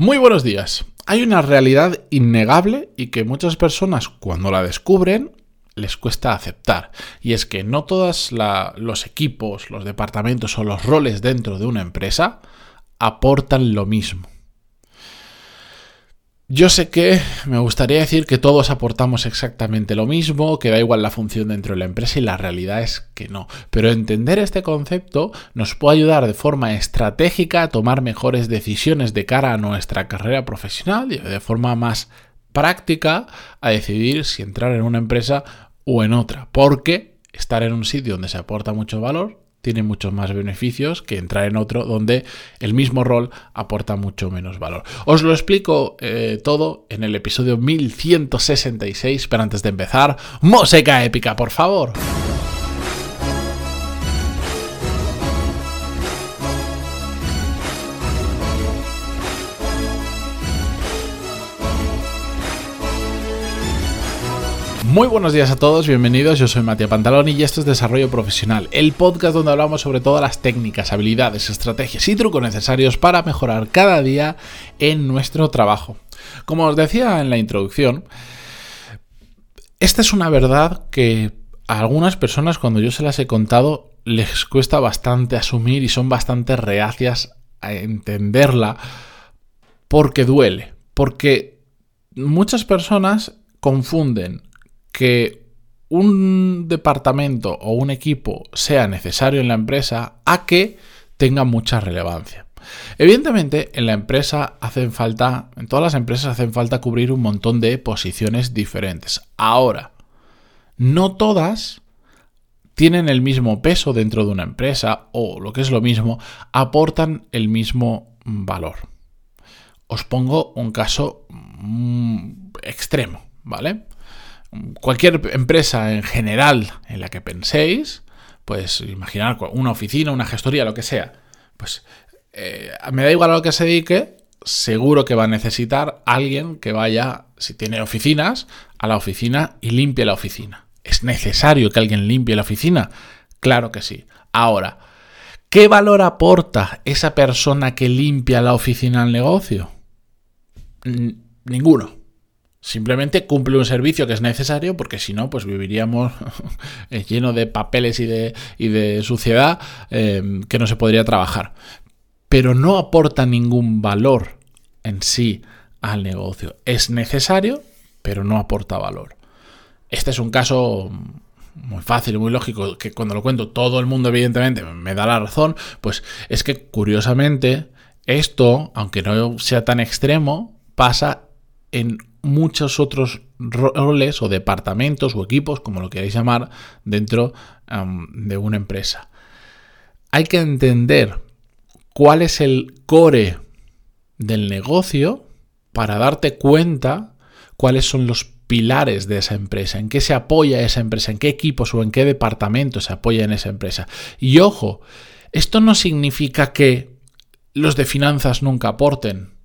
Muy buenos días. Hay una realidad innegable y que muchas personas cuando la descubren les cuesta aceptar. Y es que no todos los equipos, los departamentos o los roles dentro de una empresa aportan lo mismo. Yo sé que me gustaría decir que todos aportamos exactamente lo mismo, que da igual la función dentro de la empresa y la realidad es que no. Pero entender este concepto nos puede ayudar de forma estratégica a tomar mejores decisiones de cara a nuestra carrera profesional y de forma más práctica a decidir si entrar en una empresa o en otra. Porque estar en un sitio donde se aporta mucho valor tiene muchos más beneficios que entrar en otro donde el mismo rol aporta mucho menos valor. Os lo explico eh, todo en el episodio 1166, pero antes de empezar, música épica, por favor. Muy buenos días a todos, bienvenidos. Yo soy Matías Pantaloni y esto es Desarrollo Profesional, el podcast donde hablamos sobre todas las técnicas, habilidades, estrategias y trucos necesarios para mejorar cada día en nuestro trabajo. Como os decía en la introducción, esta es una verdad que a algunas personas cuando yo se las he contado les cuesta bastante asumir y son bastante reacias a entenderla porque duele, porque muchas personas confunden que un departamento o un equipo sea necesario en la empresa a que tenga mucha relevancia. Evidentemente, en la empresa hacen falta, en todas las empresas hacen falta cubrir un montón de posiciones diferentes. Ahora, no todas tienen el mismo peso dentro de una empresa o, lo que es lo mismo, aportan el mismo valor. Os pongo un caso mm, extremo, ¿vale? Cualquier empresa en general en la que penséis, pues imaginar una oficina, una gestoría, lo que sea, pues eh, me da igual a lo que se dedique, seguro que va a necesitar alguien que vaya, si tiene oficinas, a la oficina y limpie la oficina. ¿Es necesario que alguien limpie la oficina? Claro que sí. Ahora, ¿qué valor aporta esa persona que limpia la oficina al negocio? ninguno. Simplemente cumple un servicio que es necesario porque si no, pues viviríamos lleno de papeles y de, de suciedad eh, que no se podría trabajar. Pero no aporta ningún valor en sí al negocio. Es necesario, pero no aporta valor. Este es un caso muy fácil y muy lógico, que cuando lo cuento todo el mundo evidentemente me da la razón, pues es que curiosamente esto, aunque no sea tan extremo, pasa en muchos otros roles o departamentos o equipos, como lo queráis llamar, dentro de una empresa. Hay que entender cuál es el core del negocio para darte cuenta cuáles son los pilares de esa empresa, en qué se apoya esa empresa, en qué equipos o en qué departamento se apoya en esa empresa. Y ojo, esto no significa que los de finanzas nunca aporten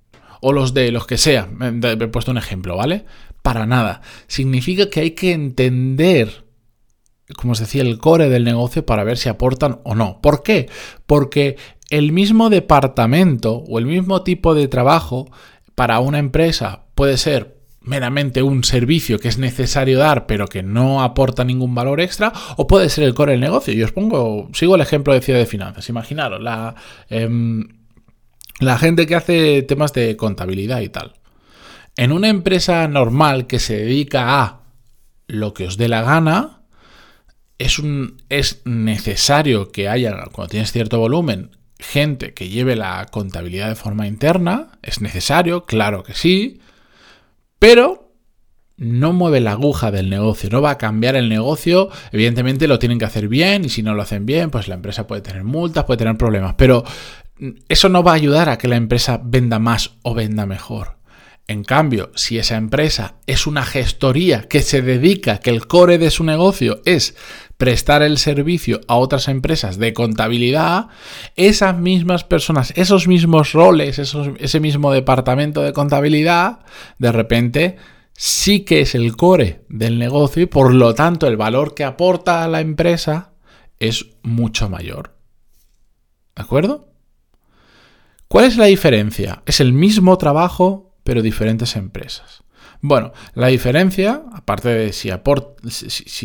o los de los que sea. He puesto un ejemplo, ¿vale? Para nada. Significa que hay que entender, como os decía, el core del negocio para ver si aportan o no. ¿Por qué? Porque el mismo departamento o el mismo tipo de trabajo para una empresa puede ser meramente un servicio que es necesario dar pero que no aporta ningún valor extra o puede ser el core del negocio. Y os pongo, sigo el ejemplo de ciudad de finanzas. Imaginaros, la... Em, la gente que hace temas de contabilidad y tal. En una empresa normal que se dedica a lo que os dé la gana, es, un, es necesario que haya, cuando tienes cierto volumen, gente que lleve la contabilidad de forma interna. Es necesario, claro que sí, pero no mueve la aguja del negocio, no va a cambiar el negocio. Evidentemente lo tienen que hacer bien y si no lo hacen bien, pues la empresa puede tener multas, puede tener problemas, pero eso no va a ayudar a que la empresa venda más o venda mejor. En cambio, si esa empresa es una gestoría que se dedica, que el core de su negocio es prestar el servicio a otras empresas de contabilidad, esas mismas personas, esos mismos roles, ese mismo departamento de contabilidad, de repente sí que es el core del negocio y por lo tanto el valor que aporta a la empresa es mucho mayor. ¿De acuerdo? ¿Cuál es la diferencia? Es el mismo trabajo, pero diferentes empresas. Bueno, la diferencia, aparte de si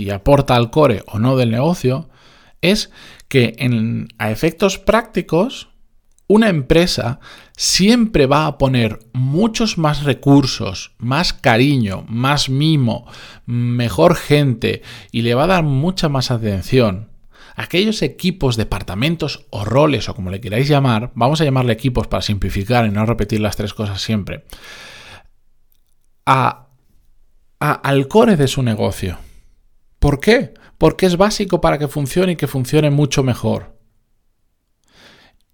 aporta, al core o no del negocio, es que en, a efectos prácticos, una empresa siempre va a poner muchos más recursos, más cariño, más mimo, mejor gente y le va a dar mucha más atención aquellos equipos, departamentos o roles o como le queráis llamar, vamos a llamarle equipos para simplificar y no repetir las tres cosas siempre, a, al core de su negocio. ¿Por qué? Porque es básico para que funcione y que funcione mucho mejor.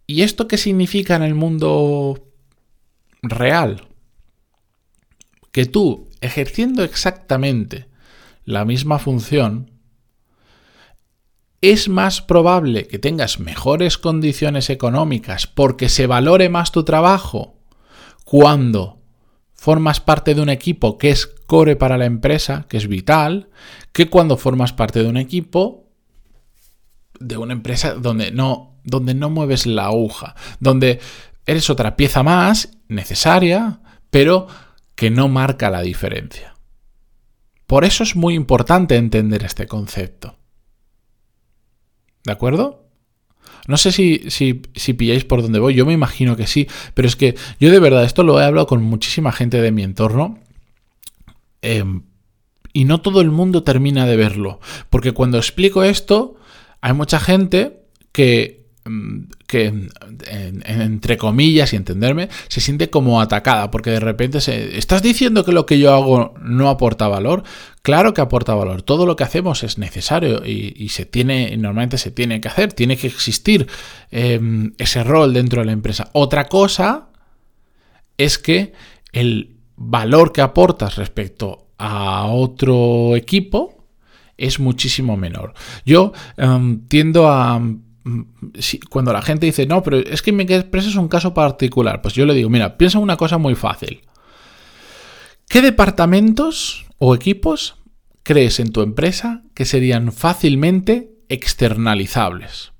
¿Y esto qué significa en el mundo real? Que tú, ejerciendo exactamente la misma función, es más probable que tengas mejores condiciones económicas porque se valore más tu trabajo cuando formas parte de un equipo que es core para la empresa, que es vital, que cuando formas parte de un equipo de una empresa donde no, donde no mueves la aguja, donde eres otra pieza más necesaria, pero que no marca la diferencia. Por eso es muy importante entender este concepto. ¿De acuerdo? No sé si, si, pilláis por dónde voy, yo me imagino que sí, pero es que yo de verdad esto lo he hablado con muchísima gente de mi entorno em, y no todo el mundo termina de verlo, porque cuando explico esto hay mucha gente que Que entre comillas y entenderme, se siente como atacada, porque de repente se, ¿estás diciendo que lo que yo hago no aporta valor? Claro que aporta valor, todo lo que hacemos es necesario y, se tiene, normalmente se tiene que hacer, tiene que existir em, ese rol dentro de la empresa. Otra cosa es que el valor que aportas respecto a otro equipo es muchísimo menor. Yo em, tiendo a cuando la gente dice, no, pero es que mi empresa es un caso particular, pues yo le digo, mira, piensa una cosa muy fácil. ¿Qué departamentos o equipos crees en tu empresa que serían fácilmente externalizables?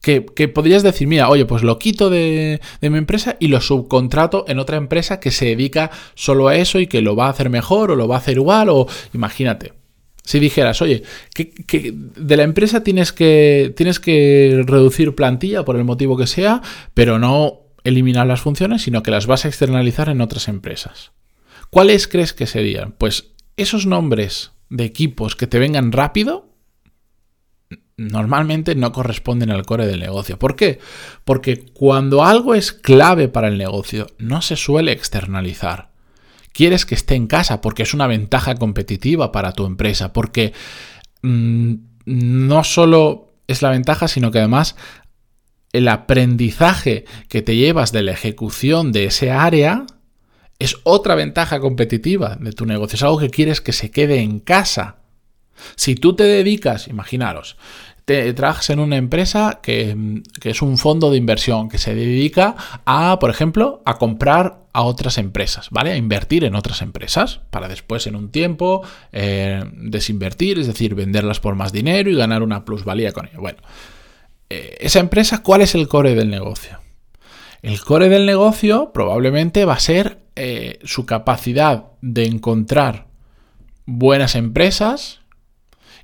Que, podrías decir, mira, oye, pues lo quito de, de, mi empresa y lo subcontrato en otra empresa que se dedica solo a eso y que lo va a hacer mejor o lo va a hacer igual o imagínate. Si dijeras, oye, de la empresa tienes que, tienes que reducir plantilla por el motivo que sea, pero no eliminar las funciones, sino que las vas a externalizar en otras empresas. ¿Cuáles crees que serían? Pues esos nombres de equipos que te vengan rápido normalmente no corresponden al core del negocio. ¿Por qué? Porque cuando algo es clave para el negocio, no se suele externalizar quieres que esté en casa porque es una ventaja competitiva para tu empresa, porque mm, no solo es la ventaja, sino que además el aprendizaje que te llevas de la ejecución de ese área es otra ventaja competitiva de tu negocio, es algo que quieres que se quede en casa. Si tú te dedicas, imaginaros, trabajas en una empresa que, es un fondo de inversión que se dedica a, por ejemplo, a comprar a otras empresas, ¿vale? A invertir en otras empresas para después en un tiempo eh, desinvertir, es decir, venderlas por más dinero y ganar una plusvalía con ello. Bueno, eh, esa empresa, ¿cuál es el core del negocio? El core del negocio probablemente va a ser eh, su capacidad de encontrar buenas empresas,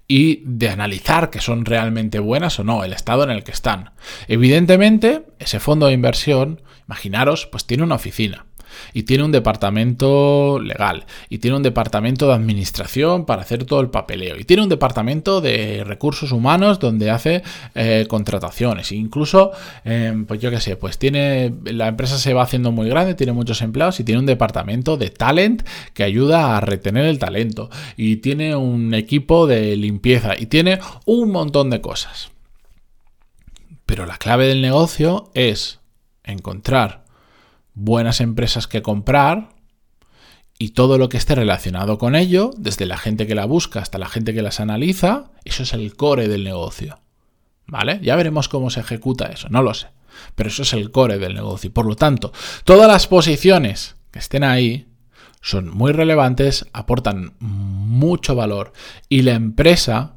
y de analizar que son realmente buenas o no, el estado en el que están. Evidentemente, ese fondo de inversión, imaginaros, pues tiene una oficina y tiene un departamento legal y tiene un departamento de administración para hacer todo el papeleo y tiene un departamento de recursos humanos donde hace eh, contrataciones. Incluso em, pues yo qué sé pues tiene la empresa se va haciendo muy grande tiene muchos empleados y tiene un departamento de talent que ayuda a retener el talento y tiene un equipo de limpieza y tiene un montón de cosas. Pero la clave del negocio es encontrar buenas empresas que comprar y todo lo que esté relacionado con ello, desde la gente que la busca hasta la gente que las analiza, eso es el core del negocio. ¿Vale? Ya veremos cómo se ejecuta eso, no lo sé. Pero eso es el core del negocio. Por lo tanto, todas las posiciones que estén ahí son muy relevantes, aportan mucho valor y la empresa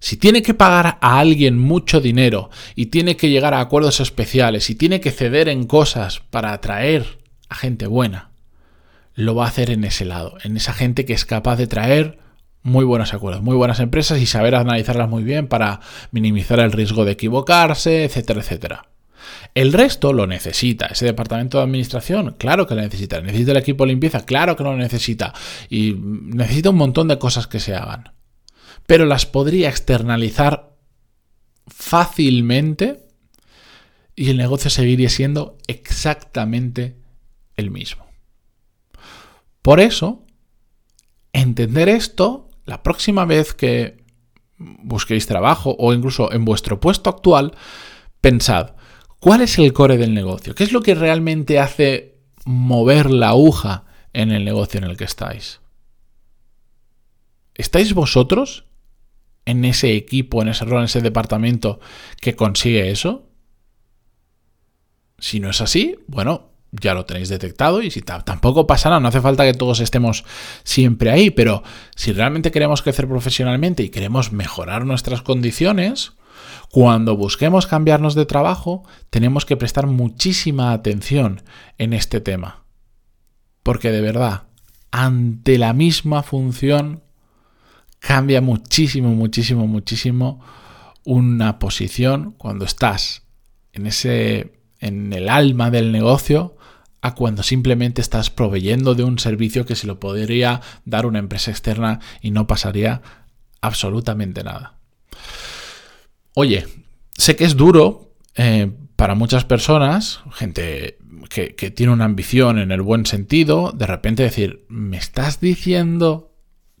Si tiene que pagar a alguien mucho dinero y tiene que llegar a acuerdos especiales y tiene que ceder en cosas para atraer a gente buena, lo va a hacer en ese lado, en esa gente que es capaz de traer muy buenos acuerdos, muy buenas empresas y saber analizarlas muy bien para minimizar el riesgo de equivocarse, etcétera, etcétera. El resto lo necesita. Ese departamento de administración, claro que lo necesita. Necesita el equipo de limpieza, claro que lo necesita. Y necesita un montón de cosas que se hagan. Pero las podría externalizar fácilmente y el negocio seguiría siendo exactamente el mismo. Por eso, entender esto, la próxima vez que busquéis trabajo o incluso en vuestro puesto actual, pensad, ¿Cuál es el core del negocio? ¿Qué es lo que realmente hace mover la aguja en el negocio en el que estáis? ¿Estáis vosotros en ese equipo, en ese rol, en ese departamento que consigue eso? Si no es así, bueno, ya lo tenéis detectado y si tampoco pasa nada, no hace falta que todos estemos siempre ahí, pero si realmente queremos crecer profesionalmente y queremos mejorar nuestras condiciones, cuando busquemos cambiarnos de trabajo, tenemos que prestar muchísima atención en este tema. Porque de verdad, ante la misma función, cambia muchísimo, muchísimo, muchísimo una posición cuando estás en ese en el alma del negocio a cuando simplemente estás proveyendo de un servicio que se lo podría dar una empresa externa y no pasaría absolutamente nada. Oye, sé que es duro eh, para muchas personas, gente que, que tiene una ambición en el buen sentido, de repente decir, ¿me estás diciendo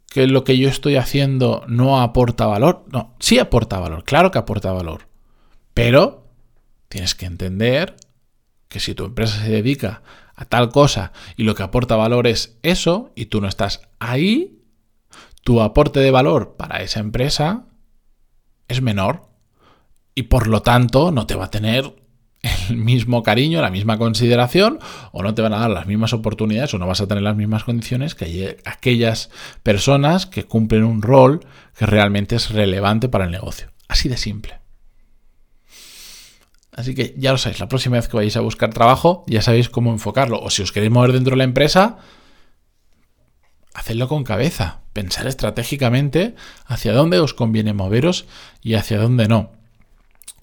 que lo que yo estoy haciendo no aporta valor? No, sí aporta valor, claro que aporta valor. Pero tienes que entender que si tu empresa se dedica a tal cosa y lo que aporta valor es eso y tú no estás ahí, tu aporte de valor para esa empresa es menor y por lo tanto no te va a tener el mismo cariño, la misma consideración, o no te van a dar las mismas oportunidades, o no vas a tener las mismas condiciones que aquellas personas que cumplen un rol que realmente es relevante para el negocio. Así de simple. Así que ya lo sabéis, la próxima vez que vayáis a buscar trabajo, ya sabéis cómo enfocarlo. O si os queréis mover dentro de la empresa, hacedlo con cabeza. Pensar estratégicamente hacia dónde os conviene moveros y hacia dónde no.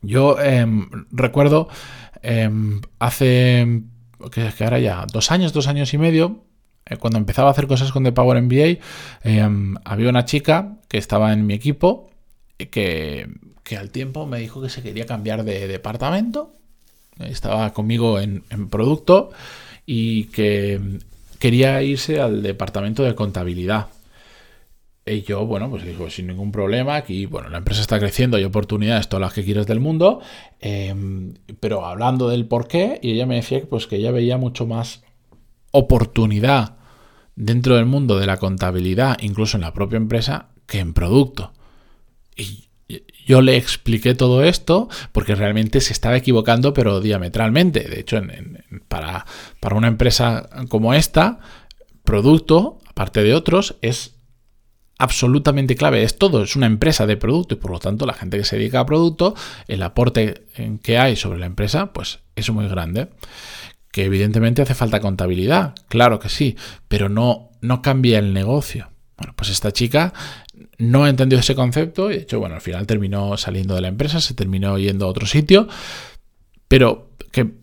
Yo em, recuerdo em, hace, que, ahora ya, dos años, dos años y medio, eh, cuando empezaba a hacer cosas con The Power MBA, em, había una chica que estaba en mi equipo que, que, al tiempo me dijo que se quería cambiar de departamento. Estaba conmigo en producto y que quería irse al departamento de contabilidad. Y yo, bueno, pues digo, sin ningún problema, aquí, bueno, la empresa está creciendo, hay oportunidades, todas las que quieres del mundo, em, pero hablando del por qué, y ella me decía pues, que ella veía mucho más oportunidad dentro del mundo de la contabilidad, incluso en la propia empresa, que en producto. Y yo le expliqué todo esto porque realmente se estaba equivocando, pero diametralmente. De hecho, para, para una empresa como esta, producto, aparte de otros, es absolutamente clave. Es todo, es una empresa de producto y por lo tanto la gente que se dedica a producto, el aporte que hay sobre la empresa, pues es muy grande. Que evidentemente hace falta contabilidad, claro que sí, pero no, no cambia el negocio. Bueno, pues esta chica no entendió ese concepto y de hecho, bueno, al final terminó saliendo de la empresa, se terminó yendo a otro sitio, pero que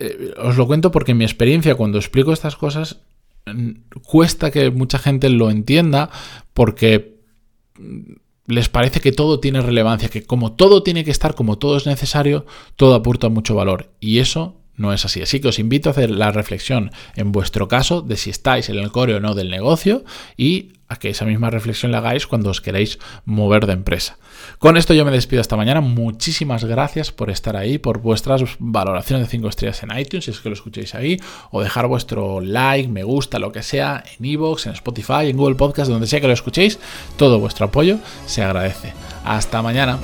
eh, os lo cuento porque en mi experiencia cuando explico estas cosas cuesta que mucha gente lo entienda porque les parece que todo tiene relevancia, que como todo tiene que estar, como todo es necesario, todo aporta mucho valor. Y eso no es así. Así que os invito a hacer la reflexión en vuestro caso de si estáis en el core o no del negocio y a que esa misma reflexión la hagáis cuando os queréis mover de empresa. Con esto yo me despido esta mañana. Muchísimas gracias por estar ahí, por vuestras valoraciones de 5 estrellas en iTunes, si es que lo escucháis ahí, o dejar vuestro like, me gusta, lo que sea, en iVoox, en Spotify, en Google Podcast, donde sea que lo escuchéis. Todo vuestro apoyo se agradece. Hasta mañana.